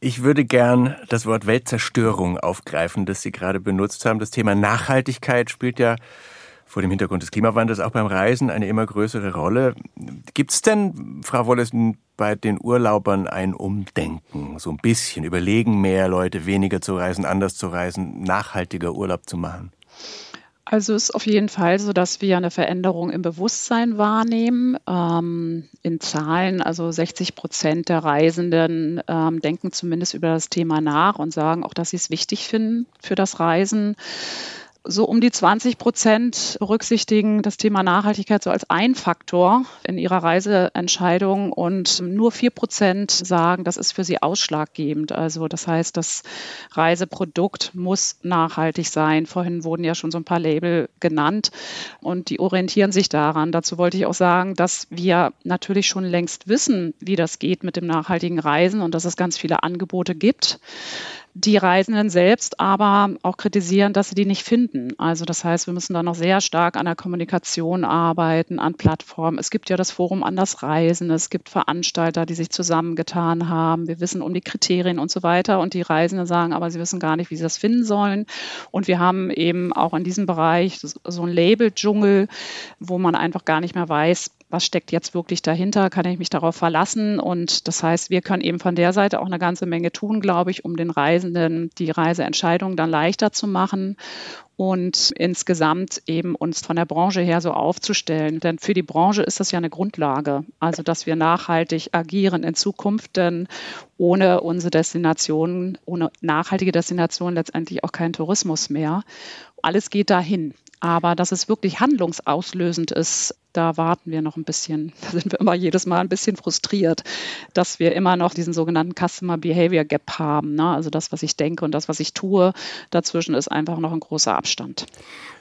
Ich würde gern das Wort Weltzerstörung aufgreifen, das Sie gerade benutzt haben. Das Thema Nachhaltigkeit spielt ja vor dem Hintergrund des Klimawandels auch beim Reisen eine immer größere Rolle. Gibt es denn, Frau Wollesen, bei den Urlaubern ein Umdenken? So ein bisschen überlegen mehr Leute, weniger zu reisen, anders zu reisen, nachhaltiger Urlaub zu machen? Also es ist auf jeden Fall so, dass wir eine Veränderung im Bewusstsein wahrnehmen. Ähm, in Zahlen, also 60 Prozent der Reisenden ähm, denken zumindest über das Thema nach und sagen auch, dass sie es wichtig finden für das Reisen so um die 20 Prozent berücksichtigen das Thema Nachhaltigkeit so als ein Faktor in ihrer Reiseentscheidung und nur vier Prozent sagen, das ist für sie ausschlaggebend. Also das heißt, das Reiseprodukt muss nachhaltig sein. Vorhin wurden ja schon so ein paar Label genannt und die orientieren sich daran. Dazu wollte ich auch sagen, dass wir natürlich schon längst wissen, wie das geht mit dem nachhaltigen Reisen und dass es ganz viele Angebote gibt die Reisenden selbst aber auch kritisieren, dass sie die nicht finden. Also das heißt, wir müssen da noch sehr stark an der Kommunikation arbeiten, an Plattformen. Es gibt ja das Forum Anders Reisen, es gibt Veranstalter, die sich zusammengetan haben. Wir wissen um die Kriterien und so weiter. Und die Reisenden sagen, aber sie wissen gar nicht, wie sie das finden sollen. Und wir haben eben auch in diesem Bereich so ein Label-Dschungel, wo man einfach gar nicht mehr weiß, was steckt jetzt wirklich dahinter, kann ich mich darauf verlassen. Und das heißt, wir können eben von der Seite auch eine ganze Menge tun, glaube ich, um den Reisenden die Reiseentscheidung dann leichter zu machen und insgesamt eben uns von der Branche her so aufzustellen. Denn für die Branche ist das ja eine Grundlage, also dass wir nachhaltig agieren in Zukunft, denn ohne unsere Destinationen, ohne nachhaltige Destinationen letztendlich auch kein Tourismus mehr. Alles geht dahin. Aber dass es wirklich handlungsauslösend ist, da warten wir noch ein bisschen. *laughs* Da sind wir immer jedes Mal ein bisschen frustriert, dass wir immer noch diesen sogenannten Customer Behavior Gap haben. Ne? Also das, was ich denke und das, was ich tue, dazwischen ist einfach noch ein großer Abstand.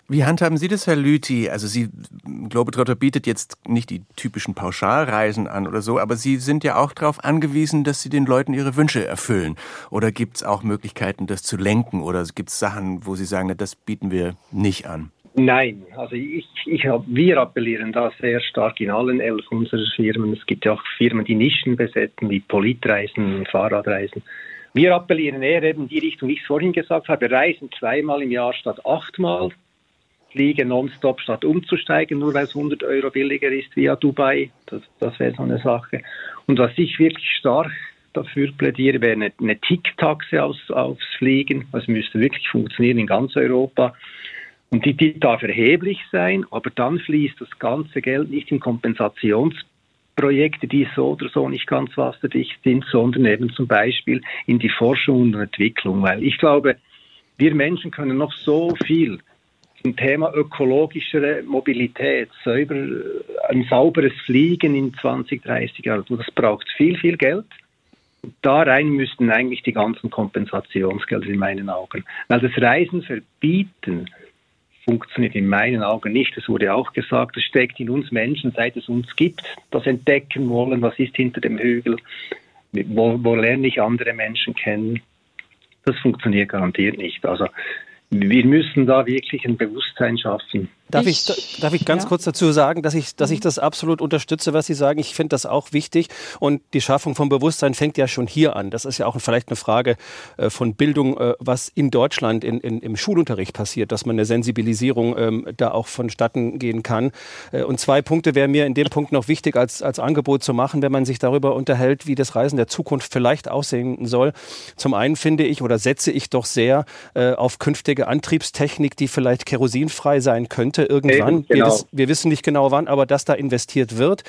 Wie handhaben Sie das, Herr Lüthi? Also Sie, Globetrotter bietet jetzt nicht die typischen Pauschalreisen an oder so, aber Sie sind ja auch darauf angewiesen, dass Sie den Leuten ihre Wünsche erfüllen. Oder gibt es auch Möglichkeiten, das zu lenken? Oder gibt es Sachen, wo Sie sagen, das bieten wir nicht an? Nein, also ich, ich wir appellieren da sehr stark in allen elf unserer Firmen. Es gibt ja auch Firmen, die Nischen besetzen, wie Politreisen, Fahrradreisen. Wir appellieren eher eben die Richtung, wie ich es vorhin gesagt habe, reisen zweimal im Jahr statt achtmal fliege nonstop statt umzusteigen, nur weil es 100 Euro billiger ist via Dubai. Das, das wäre so eine Sache. Und was ich wirklich stark dafür plädiere, wäre eine, eine Tick-Taxe aufs, aufs Fliegen. Das müsste wirklich funktionieren in ganz Europa. Und die, die darf erheblich sein, aber dann fließt das ganze Geld nicht in Kompensationsprojekte, die so oder so nicht ganz wasserdicht sind, sondern eben zum Beispiel in die Forschung und Entwicklung. Weil ich glaube, wir Menschen können noch so viel zum Thema ökologischere Mobilität, sauber, ein sauberes Fliegen in 20, 30 Jahren. Das braucht viel, viel Geld. Da rein müssten eigentlich die ganzen Kompensationsgelder in meinen Augen. Weil das Reisen verbieten funktioniert in meinen Augen nicht. Es wurde auch gesagt, es steckt in uns Menschen, seit es uns gibt, das entdecken wollen, was ist hinter dem Hügel, wo, wo lerne ich andere Menschen kennen. Das funktioniert garantiert nicht. Also wir müssen da wirklich ein Bewusstsein schaffen. Darf ich, darf ich ganz ja. kurz dazu sagen, dass ich, dass ich mhm. das absolut unterstütze, was Sie sagen. Ich finde das auch wichtig. Und die Schaffung von Bewusstsein fängt ja schon hier an. Das ist ja auch vielleicht eine Frage äh, von Bildung, äh, was in Deutschland in, in, im Schulunterricht passiert, dass man eine Sensibilisierung ähm, da auch vonstatten gehen kann. Äh, und zwei Punkte wären mir in dem Punkt noch wichtig als, als Angebot zu machen, wenn man sich darüber unterhält, wie das Reisen der Zukunft vielleicht aussehen soll. Zum einen finde ich oder setze ich doch sehr auf künftige Antriebstechnik, die vielleicht kerosinfrei sein könnte Monate irgendwann. Genau. Wir, wiss, wir, wissen nicht genau wann, aber dass da investiert wird.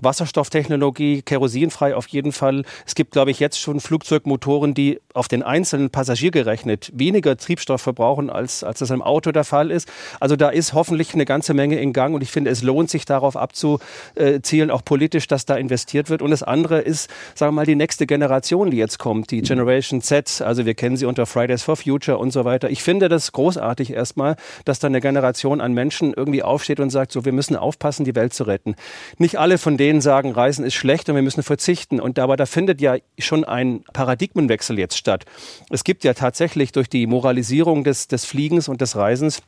Wasserstofftechnologie, kerosinfrei auf jeden Fall. Es gibt, glaube ich, jetzt schon Flugzeugmotoren, die auf den einzelnen Passagier gerechnet weniger Triebstoff verbrauchen, als, als das im Auto der Fall ist. Also da ist hoffentlich eine ganze Menge in Gang und ich finde, es lohnt sich darauf abzuzielen, auch politisch, dass da investiert wird. Und das andere ist, sagen wir mal, die nächste Generation, die jetzt kommt, die Generation Z. Also wir kennen sie unter Fridays for Future und so weiter. Ich finde das großartig erstmal, dass da eine Generation an Menschen Menschen irgendwie aufsteht und sagt, so, wir müssen aufpassen, die Welt zu retten. Nicht alle von denen sagen, Reisen ist schlecht und wir müssen verzichten. Und aber da findet ja schon ein Paradigmenwechsel jetzt statt. Es gibt ja tatsächlich durch die Moralisierung des, des Fliegens und des Reisens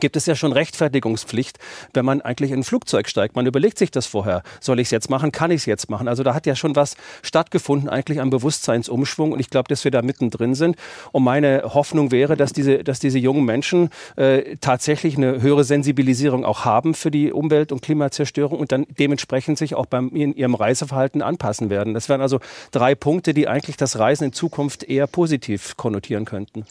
gibt es ja schon Rechtfertigungspflicht, wenn man eigentlich in ein Flugzeug steigt. Man überlegt sich das vorher. Soll ich es jetzt machen? Kann ich es jetzt machen? Also da hat ja schon was stattgefunden, eigentlich am Bewusstseinsumschwung. Und ich glaube, dass wir da mittendrin sind. Und meine Hoffnung wäre, dass diese, dass diese jungen Menschen äh, tatsächlich eine höhere Sensibilisierung auch haben für die Umwelt- und Klimazerstörung und dann dementsprechend sich auch beim, in ihrem Reiseverhalten anpassen werden. Das wären also drei Punkte, die eigentlich das Reisen in Zukunft eher positiv konnotieren könnten.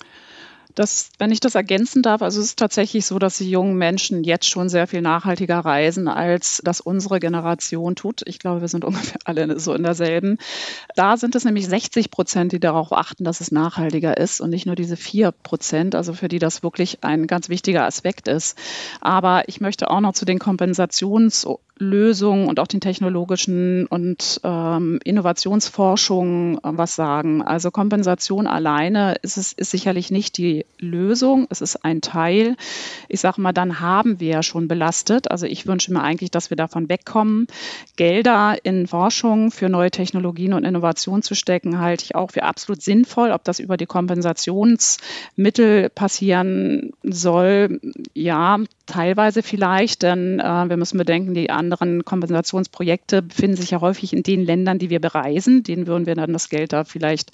Das, wenn ich das ergänzen darf, also es ist tatsächlich so, dass die jungen Menschen jetzt schon sehr viel nachhaltiger reisen, als das unsere Generation tut. Ich glaube, wir sind *laughs* ungefähr alle so in derselben. Da sind es nämlich 60 Prozent, die darauf achten, dass es nachhaltiger ist und nicht nur diese vier Prozent, also für die das wirklich ein ganz wichtiger Aspekt ist. Aber ich möchte auch noch zu den Kompensations- Lösungen und auch den technologischen und ähm, Innovationsforschungen äh, was sagen. Also Kompensation alleine ist es ist sicherlich nicht die Lösung, es ist ein Teil. Ich sage mal, dann haben wir ja schon belastet. Also ich wünsche mir eigentlich, dass wir davon wegkommen. Gelder in Forschung für neue Technologien und Innovationen zu stecken, halte ich auch für absolut sinnvoll. Ob das über die Kompensationsmittel passieren soll, ja, teilweise vielleicht, denn äh, wir müssen bedenken, die anderen Kompensationsprojekte befinden sich ja häufig in den Ländern, die wir bereisen. Denen würden wir dann das Geld da vielleicht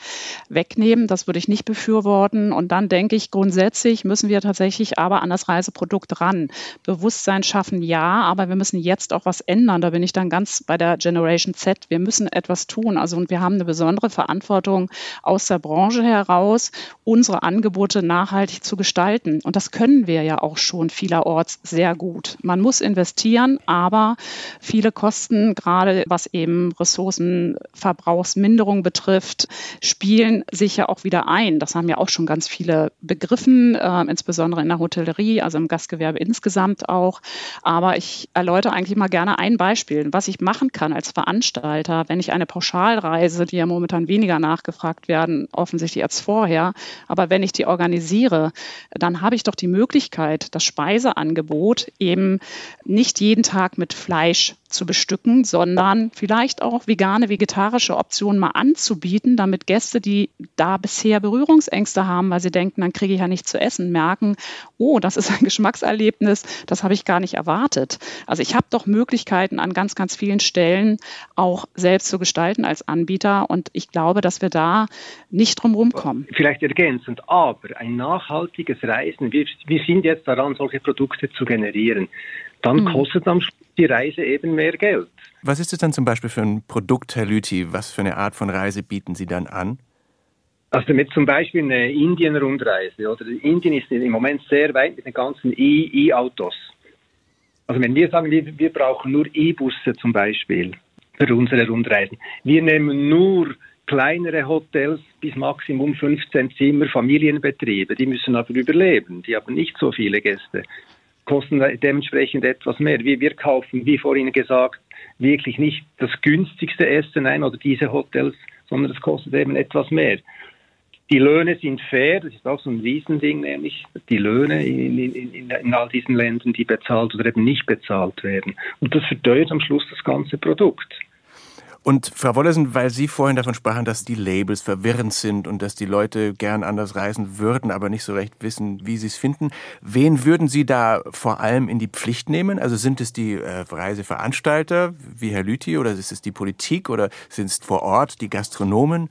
wegnehmen. Das würde ich nicht befürworten. Und dann denke ich, grundsätzlich müssen wir tatsächlich aber an das Reiseprodukt ran. Bewusstsein schaffen, ja, aber wir müssen jetzt auch was ändern. Da bin ich dann ganz bei der Generation Z. Wir müssen etwas tun. Also, und wir haben eine besondere Verantwortung aus der Branche heraus, unsere Angebote nachhaltig zu gestalten. Und das können wir ja auch schon vielerorts Ansatz sehr gut. Man muss investieren, aber viele Kosten, gerade was eben Ressourcenverbrauchsminderung betrifft, spielen sich ja auch wieder ein. Das haben ja auch schon ganz viele begriffen, äh, insbesondere in der Hotellerie, also im Gastgewerbe insgesamt auch. Aber ich erläutere eigentlich mal gerne ein Beispiel, was ich machen kann als Veranstalter, wenn ich eine Pauschalreise, die ja momentan weniger nachgefragt werden, offensichtlich als vorher, aber wenn ich die organisiere, dann habe ich doch die Möglichkeit, das Speiseangebot eben nicht jeden Tag mit Fleisch zu bestücken, sondern vielleicht auch vegane, vegetarische Optionen mal anzubieten, damit Gäste, die da bisher Berührungsängste haben, weil sie denken, dann kriege ich ja nichts zu essen, merken, oh, das ist ein *laughs* Geschmackserlebnis, das habe ich gar nicht erwartet. Also ich habe doch Möglichkeiten an ganz, ganz vielen Stellen auch selbst zu gestalten als Anbieter und ich glaube, dass wir da nicht drum rumkommen. Vielleicht ergänzend, aber ein nachhaltiges Reisen, wir, wir sind jetzt daran, solche Produkte zu generieren dann mhm. kostet am Schluss die Reise eben mehr Geld. Was ist es dann zum Beispiel für ein Produkt, Herr Lüthi? Was für eine Art von Reise bieten Sie dann an? Also mit zum Beispiel eine Indien-Rundreise. Oder Indien ist im Moment sehr weit mit den ganzen E-Autos. Also wenn wir sagen, wir, wir brauchen nur E-Busse zum Beispiel für unsere Rundreisen. Wir nehmen nur kleinere Hotels bis Maximum 15 Zimmer, Familienbetriebe. Die müssen aber überleben. Die haben nicht so viele Gäste kosten dementsprechend etwas mehr. Wir, wir kaufen, wie vorhin gesagt, wirklich nicht das günstigste Essen ein oder diese Hotels, sondern es kostet eben etwas mehr. Die Löhne sind fair, das ist auch so ein Riesending, nämlich die Löhne in, in, in, in all diesen Ländern, die bezahlt oder eben nicht bezahlt werden. Und das verteuert am Schluss das ganze Produkt. Und Frau Wollesen, weil Sie vorhin davon sprachen, dass die Labels verwirrend sind und dass die Leute gern anders reisen würden, aber nicht so recht wissen, wie sie es finden, wen würden Sie da vor allem in die Pflicht nehmen? Also sind es die äh, Reiseveranstalter wie Herr Lüthi oder ist es die Politik oder sind es vor Ort die Gastronomen?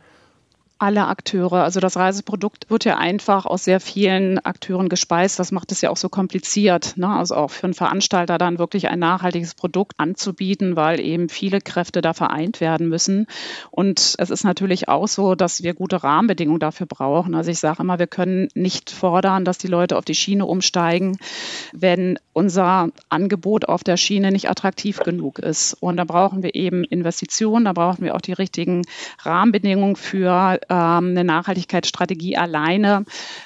Alle Akteure. Also das Reiseprodukt wird ja einfach aus sehr vielen Akteuren gespeist. Das macht es ja auch so kompliziert. Ne? Also auch für einen Veranstalter dann wirklich ein nachhaltiges Produkt anzubieten, weil eben viele Kräfte da vereint werden müssen. Und es ist natürlich auch so, dass wir gute Rahmenbedingungen dafür brauchen. Also ich sage immer, wir können nicht fordern, dass die Leute auf die Schiene umsteigen, wenn unser Angebot auf der Schiene nicht attraktiv genug ist. Und da brauchen wir eben Investitionen, da brauchen wir auch die richtigen Rahmenbedingungen für eine Nachhaltigkeitsstrategie alleine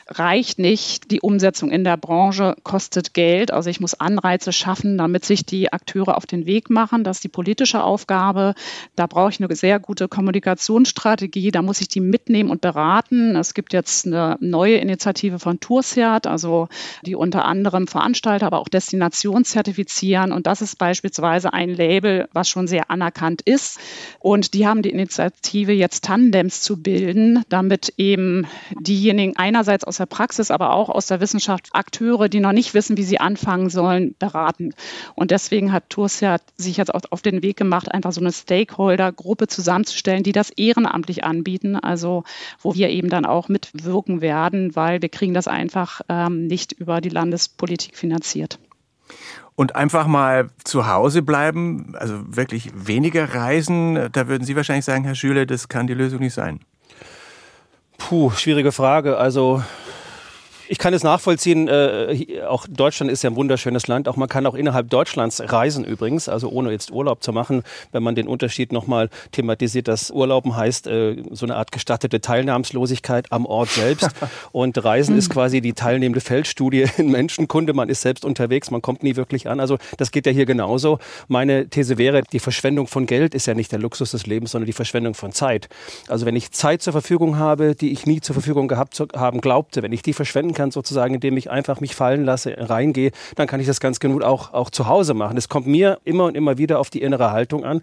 reicht nicht. Die Umsetzung in der Branche kostet Geld. Also ich muss Anreize schaffen, damit sich die Akteure auf den Weg machen. Das ist die politische Aufgabe. Da brauche ich eine sehr gute Kommunikationsstrategie. Da muss ich die mitnehmen und beraten. Es gibt jetzt eine neue Initiative von Tourcert, also die unter anderem Veranstalter, aber auch Destinationen zertifizieren. Und das ist beispielsweise ein Label, was schon sehr anerkannt ist. Und die haben die Initiative jetzt Tandems zu bilden bilden, damit eben diejenigen einerseits aus der Praxis, aber auch aus der Wissenschaft Akteure, die noch nicht wissen, wie sie anfangen sollen, beraten. Und deswegen hat Turcia sich jetzt auch auf den Weg gemacht, einfach so eine Stakeholder-Gruppe zusammenzustellen, die das ehrenamtlich anbieten, also wo wir eben dann auch mitwirken werden, weil wir kriegen das einfach ähm, nicht über die Landespolitik finanziert und einfach mal zu Hause bleiben, also wirklich weniger reisen, da würden Sie wahrscheinlich sagen, Herr Schüler, das kann die Lösung nicht sein. Puh, schwierige Frage. Also ich kann es nachvollziehen, äh, auch Deutschland ist ja ein wunderschönes Land. Auch man kann auch innerhalb Deutschlands reisen übrigens, also ohne jetzt Urlaub zu machen, wenn man den Unterschied nochmal thematisiert, dass Urlauben heißt äh, so eine Art gestattete Teilnahmslosigkeit am Ort selbst. *laughs* Und Reisen ist quasi die teilnehmende Feldstudie in Menschenkunde. Man ist selbst unterwegs, man kommt nie wirklich an. Also das geht ja hier genauso. Meine These wäre, die Verschwendung von Geld ist ja nicht der Luxus des Lebens, sondern die Verschwendung von Zeit. Also wenn ich Zeit zur Verfügung habe, die ich nie zur Verfügung gehabt zu haben glaubte, wenn ich die verschwenden kann, kann, sozusagen, indem ich einfach mich fallen lasse, reingehe, dann kann ich das ganz genug auch, auch zu Hause machen. Es kommt mir immer und immer wieder auf die innere Haltung an.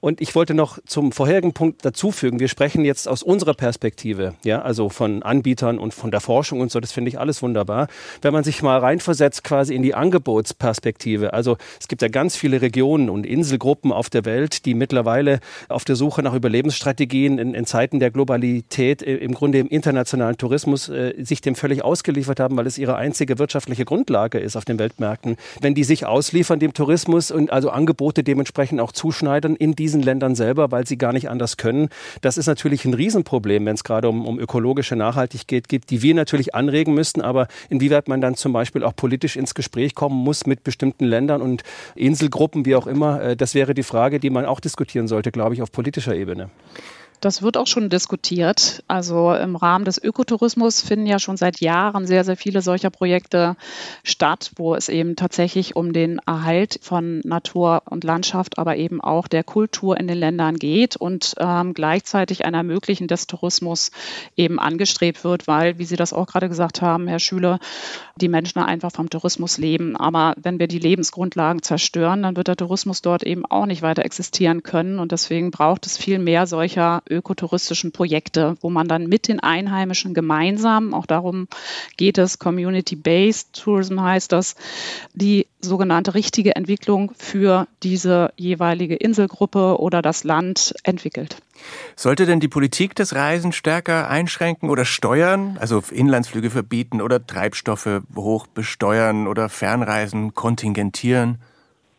Und ich wollte noch zum vorherigen Punkt dazufügen, wir sprechen jetzt aus unserer Perspektive, ja, also von Anbietern und von der Forschung und so, das finde ich alles wunderbar. Wenn man sich mal reinversetzt quasi in die Angebotsperspektive, also es gibt ja ganz viele Regionen und Inselgruppen auf der Welt, die mittlerweile auf der Suche nach Überlebensstrategien in, in Zeiten der Globalität, äh, im Grunde im internationalen Tourismus, äh, sich dem völlig ausgeliefert ausgeliefert haben, weil es ihre einzige wirtschaftliche Grundlage ist auf den Weltmärkten. Wenn die sich ausliefern dem Tourismus und also Angebote dementsprechend auch zuschneidern in diesen Ländern selber, weil sie gar nicht anders können, das ist natürlich ein Riesenproblem, wenn es gerade um, um ökologische Nachhaltigkeit geht, die wir natürlich anregen müssten, aber inwieweit man dann zum Beispiel auch politisch ins Gespräch kommen muss mit bestimmten Ländern und Inselgruppen, wie auch immer, äh, das wäre die Frage, die man auch diskutieren sollte, glaube ich, auf politischer Ebene. Das wird auch schon diskutiert. Also im Rahmen des Ökotourismus finden ja schon seit Jahren sehr, sehr viele solcher Projekte statt, wo es eben tatsächlich um den Erhalt von Natur und Landschaft, aber eben auch der Kultur in den Ländern geht und ähm, gleichzeitig ein Ermöglichen des Tourismus eben angestrebt wird, weil, wie Sie das auch gerade gesagt haben, Herr Schüler, die Menschen einfach vom Tourismus leben. Aber wenn wir die Lebensgrundlagen zerstören, dann wird der Tourismus dort eben auch nicht weiter existieren können. Und deswegen braucht es viel mehr solcher ökotouristischen Projekte, wo man dann mit den Einheimischen gemeinsam, auch darum geht es, Community-Based Tourism heißt das, die sogenannte richtige Entwicklung für diese jeweilige Inselgruppe oder das Land entwickelt. Sollte denn die Politik das Reisen stärker einschränken oder steuern, also Inlandsflüge verbieten oder Treibstoffe hoch besteuern oder Fernreisen kontingentieren?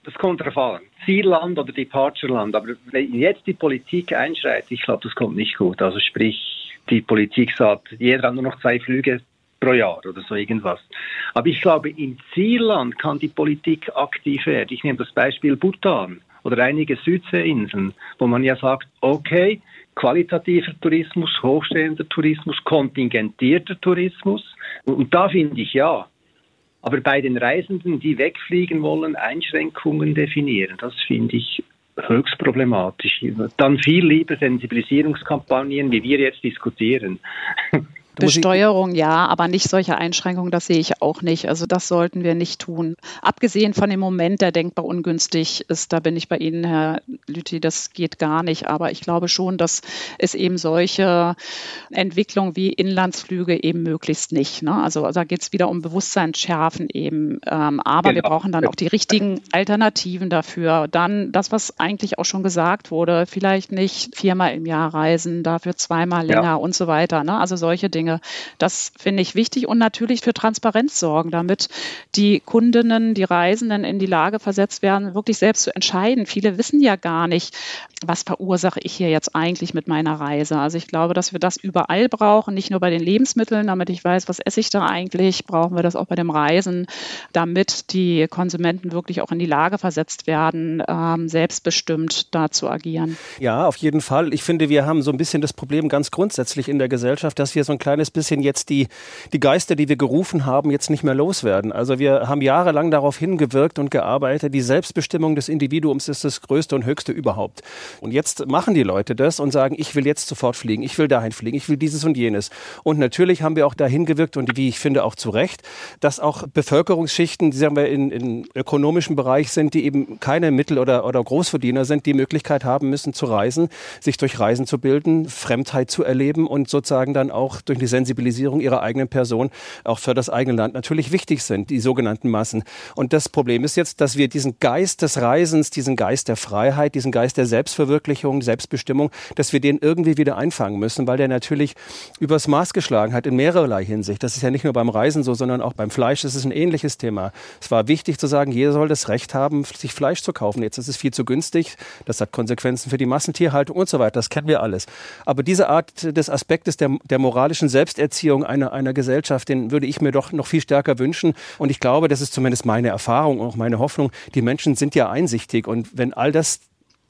Das kommt darauf an. Zielland oder Departureland. Aber wenn jetzt die Politik einschreitet, ich glaube, das kommt nicht gut. Also sprich, die Politik sagt, jeder hat nur noch zwei Flüge pro Jahr oder so irgendwas. Aber ich glaube, in Zielland kann die Politik aktiv werden. Ich nehme das Beispiel Bhutan oder einige Südseeinseln, wo man ja sagt, okay, qualitativer Tourismus, hochstehender Tourismus, kontingentierter Tourismus. Und da finde ich ja, aber bei den Reisenden, die wegfliegen wollen, Einschränkungen definieren, das finde ich höchst problematisch. Dann viel lieber Sensibilisierungskampagnen, wie wir jetzt diskutieren. *laughs* Besteuerung ja, aber nicht solche Einschränkungen, das sehe ich auch nicht. Also das sollten wir nicht tun. Abgesehen von dem Moment, der denkbar ungünstig ist, da bin ich bei Ihnen, Herr Lüthi, das geht gar nicht. Aber ich glaube schon, dass es eben solche Entwicklungen wie Inlandsflüge eben möglichst nicht. Ne? Also da geht es wieder um Bewusstseinsschärfen eben. Ähm, aber genau. wir brauchen dann auch die richtigen Alternativen dafür. Dann das, was eigentlich auch schon gesagt wurde, vielleicht nicht viermal im Jahr reisen, dafür zweimal länger ja. und so weiter. Ne? Also solche Dinge Dinge. Das finde ich wichtig und natürlich für Transparenz sorgen, damit die Kundinnen, die Reisenden in die Lage versetzt werden, wirklich selbst zu entscheiden. Viele wissen ja gar nicht, was verursache ich hier jetzt eigentlich mit meiner Reise. Also ich glaube, dass wir das überall brauchen, nicht nur bei den Lebensmitteln, damit ich weiß, was esse ich da eigentlich, brauchen wir das auch bei dem Reisen, damit die Konsumenten wirklich auch in die Lage versetzt werden, ähm, selbstbestimmt da zu agieren. Ja, auf jeden Fall. Ich finde, wir haben so ein bisschen das Problem ganz grundsätzlich in der Gesellschaft, dass wir so ein kleines bisschen jetzt die, die Geister, die wir gerufen haben, jetzt nicht mehr loswerden. Also wir haben jahrelang darauf hingewirkt und gearbeitet, die Selbstbestimmung des Individuums ist das Größte und Höchste überhaupt. Und jetzt machen die Leute das und sagen, ich will jetzt sofort fliegen, ich will dahin fliegen, ich will dieses und jenes. Und natürlich haben wir auch dahin gewirkt und wie ich finde auch zu Recht, dass auch Bevölkerungsschichten, die sagen wir in, in ökonomischen Bereich sind, die eben keine Mittel- oder, oder Großverdiener sind, die Möglichkeit haben müssen zu reisen, sich durch Reisen zu bilden, Fremdheit zu erleben und sozusagen dann auch durch die Sensibilisierung ihrer eigenen Person auch für das eigene Land natürlich wichtig sind, die sogenannten Massen. Und das Problem ist jetzt, dass wir diesen Geist des Reisens, diesen Geist der Freiheit, diesen Geist der Selbstverwirklichung Selbstbestimmung, dass wir den irgendwie wieder einfangen müssen, weil der natürlich übers Maß geschlagen hat in mehrerlei Hinsicht. Das ist ja nicht nur beim Reisen so, sondern auch beim Fleisch. Das ist ein ähnliches Thema. Es war wichtig zu sagen, jeder soll das Recht haben, sich Fleisch zu kaufen. Jetzt ist es viel zu günstig. Das hat Konsequenzen für die Massentierhaltung und so weiter. Das kennen wir alles. Aber diese Art des Aspektes der, der moralischen Selbsterziehung einer, einer Gesellschaft, den würde ich mir doch noch viel stärker wünschen. Und ich glaube, das ist zumindest meine Erfahrung und auch meine Hoffnung. Die Menschen sind ja einsichtig. Und wenn all das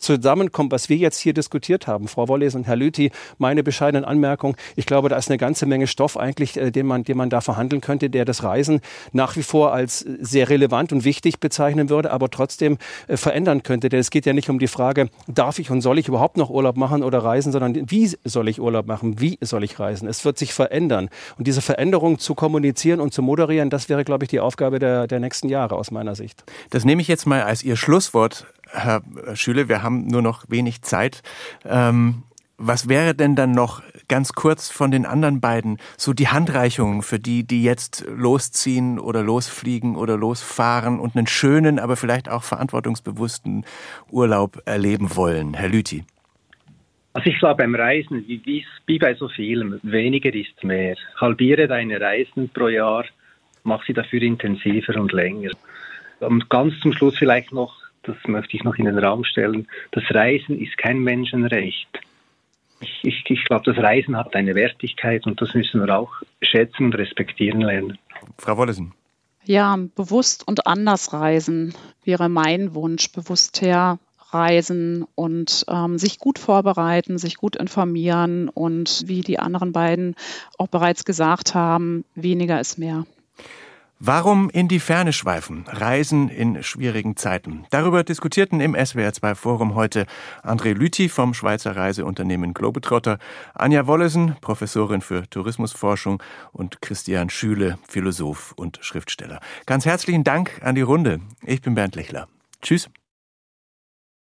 zusammenkommt, was wir jetzt hier diskutiert haben, Frau Wolles und Herr Lüthi, meine bescheidenen Anmerkungen. Ich glaube, da ist eine ganze Menge Stoff eigentlich, äh, den man, den man da verhandeln könnte, der das Reisen nach wie vor als sehr relevant und wichtig bezeichnen würde, aber trotzdem äh, verändern könnte. Denn es geht ja nicht um die Frage, darf ich und soll ich überhaupt noch Urlaub machen oder reisen, sondern wie soll ich Urlaub machen, wie soll ich reisen. Es wird sich verändern. Und diese Veränderung zu kommunizieren und zu moderieren, das wäre, glaube ich, die Aufgabe der, der nächsten Jahre aus meiner Sicht. Das nehme ich jetzt mal als Ihr Schlusswort Herr Schüle, wir haben nur noch wenig Zeit. Ähm, was wäre denn dann noch ganz kurz von den anderen beiden so die Handreichungen für die, die jetzt losziehen oder losfliegen oder losfahren und einen schönen, aber vielleicht auch verantwortungsbewussten Urlaub erleben wollen? Herr Lüthi. Also ich glaube beim Reisen, wie, wie bei so vielem, weniger ist mehr. Halbiere deine Reisen pro Jahr, mach sie dafür intensiver und länger. Und ganz zum Schluss vielleicht noch, das möchte ich noch in den Raum stellen, das Reisen ist kein Menschenrecht. Ich, ich, ich glaube, das Reisen hat eine Wertigkeit und das müssen wir auch schätzen und respektieren lernen. Frau Wollesen. Ja, bewusst und anders reisen wäre mein Wunsch. Bewusst herreisen und ähm, sich gut vorbereiten, sich gut informieren und wie die anderen beiden auch bereits gesagt haben, weniger ist mehr. Warum in die Ferne schweifen? Reisen in schwierigen Zeiten. Darüber diskutierten im SWR2 Forum heute André Lüthi vom Schweizer Reiseunternehmen Globetrotter, Anja Wollesen, Professorin für Tourismusforschung und Christian Schüle, Philosoph und Schriftsteller. Ganz herzlichen Dank an die Runde. Ich bin Bernd Lechler. Tschüss.